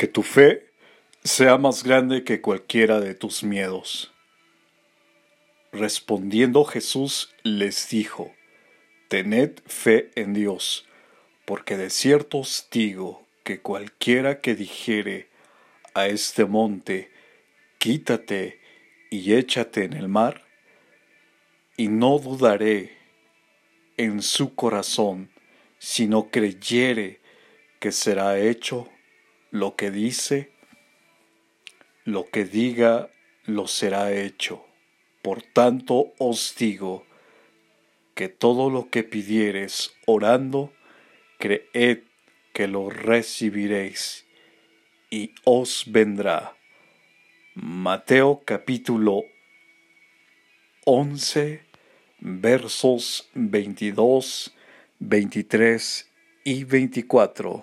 Que tu fe sea más grande que cualquiera de tus miedos. Respondiendo Jesús les dijo, Tened fe en Dios, porque de cierto os digo que cualquiera que dijere a este monte, Quítate y échate en el mar, y no dudaré en su corazón, sino creyere que será hecho lo que dice, lo que diga, lo será hecho. Por tanto os digo que todo lo que pidiereis orando, creed que lo recibiréis y os vendrá. Mateo capítulo 11 versos 22, 23 y 24.